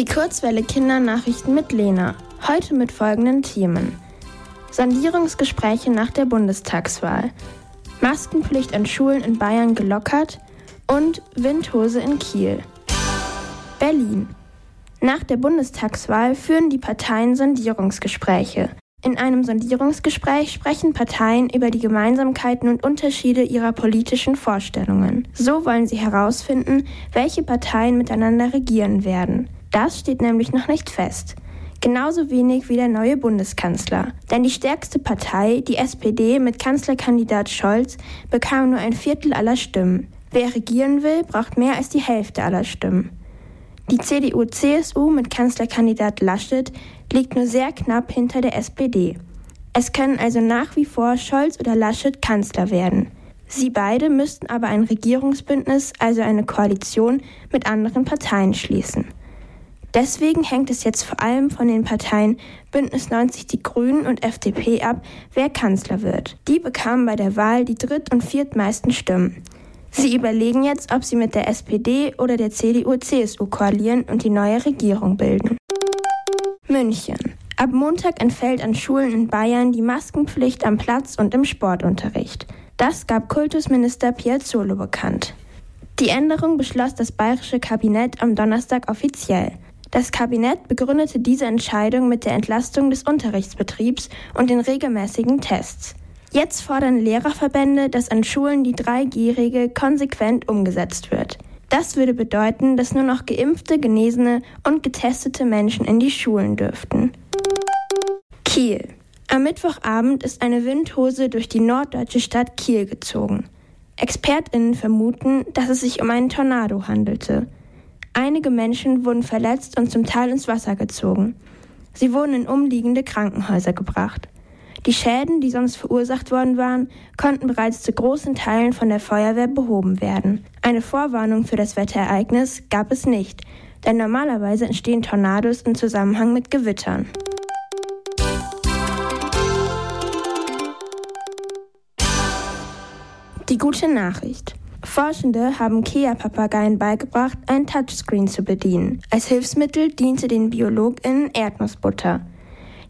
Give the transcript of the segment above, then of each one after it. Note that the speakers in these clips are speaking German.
Die Kurzwelle Kindernachrichten mit Lena. Heute mit folgenden Themen. Sondierungsgespräche nach der Bundestagswahl. Maskenpflicht an Schulen in Bayern gelockert und Windhose in Kiel. Berlin. Nach der Bundestagswahl führen die Parteien Sondierungsgespräche. In einem Sondierungsgespräch sprechen Parteien über die Gemeinsamkeiten und Unterschiede ihrer politischen Vorstellungen. So wollen sie herausfinden, welche Parteien miteinander regieren werden. Das steht nämlich noch nicht fest. Genauso wenig wie der neue Bundeskanzler. Denn die stärkste Partei, die SPD mit Kanzlerkandidat Scholz, bekam nur ein Viertel aller Stimmen. Wer regieren will, braucht mehr als die Hälfte aller Stimmen. Die CDU-CSU mit Kanzlerkandidat Laschet liegt nur sehr knapp hinter der SPD. Es können also nach wie vor Scholz oder Laschet Kanzler werden. Sie beide müssten aber ein Regierungsbündnis, also eine Koalition mit anderen Parteien schließen. Deswegen hängt es jetzt vor allem von den Parteien Bündnis 90 Die Grünen und FDP ab, wer Kanzler wird. Die bekamen bei der Wahl die dritt- und viertmeisten Stimmen. Sie überlegen jetzt, ob sie mit der SPD oder der CDU-CSU koalieren und die neue Regierung bilden. München. Ab Montag entfällt an Schulen in Bayern die Maskenpflicht am Platz und im Sportunterricht. Das gab Kultusminister Piazzolo bekannt. Die Änderung beschloss das bayerische Kabinett am Donnerstag offiziell. Das Kabinett begründete diese Entscheidung mit der Entlastung des Unterrichtsbetriebs und den regelmäßigen Tests. Jetzt fordern Lehrerverbände, dass an Schulen die 3G-Regel konsequent umgesetzt wird. Das würde bedeuten, dass nur noch geimpfte, genesene und getestete Menschen in die Schulen dürften. Kiel. Am Mittwochabend ist eine Windhose durch die norddeutsche Stadt Kiel gezogen. ExpertInnen vermuten, dass es sich um einen Tornado handelte. Einige Menschen wurden verletzt und zum Teil ins Wasser gezogen. Sie wurden in umliegende Krankenhäuser gebracht. Die Schäden, die sonst verursacht worden waren, konnten bereits zu großen Teilen von der Feuerwehr behoben werden. Eine Vorwarnung für das Wetterereignis gab es nicht, denn normalerweise entstehen Tornados im Zusammenhang mit Gewittern. Die gute Nachricht. Forschende haben Kea-Papageien beigebracht, ein Touchscreen zu bedienen. Als Hilfsmittel diente den BiologInnen Erdnussbutter.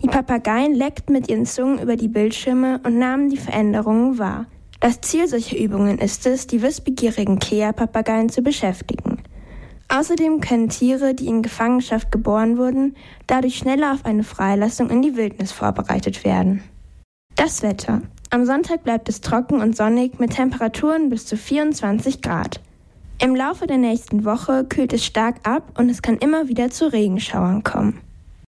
Die Papageien leckten mit ihren Zungen über die Bildschirme und nahmen die Veränderungen wahr. Das Ziel solcher Übungen ist es, die wissbegierigen Kea-Papageien zu beschäftigen. Außerdem können Tiere, die in Gefangenschaft geboren wurden, dadurch schneller auf eine Freilassung in die Wildnis vorbereitet werden. Das Wetter. Am Sonntag bleibt es trocken und sonnig mit Temperaturen bis zu 24 Grad. Im Laufe der nächsten Woche kühlt es stark ab und es kann immer wieder zu Regenschauern kommen.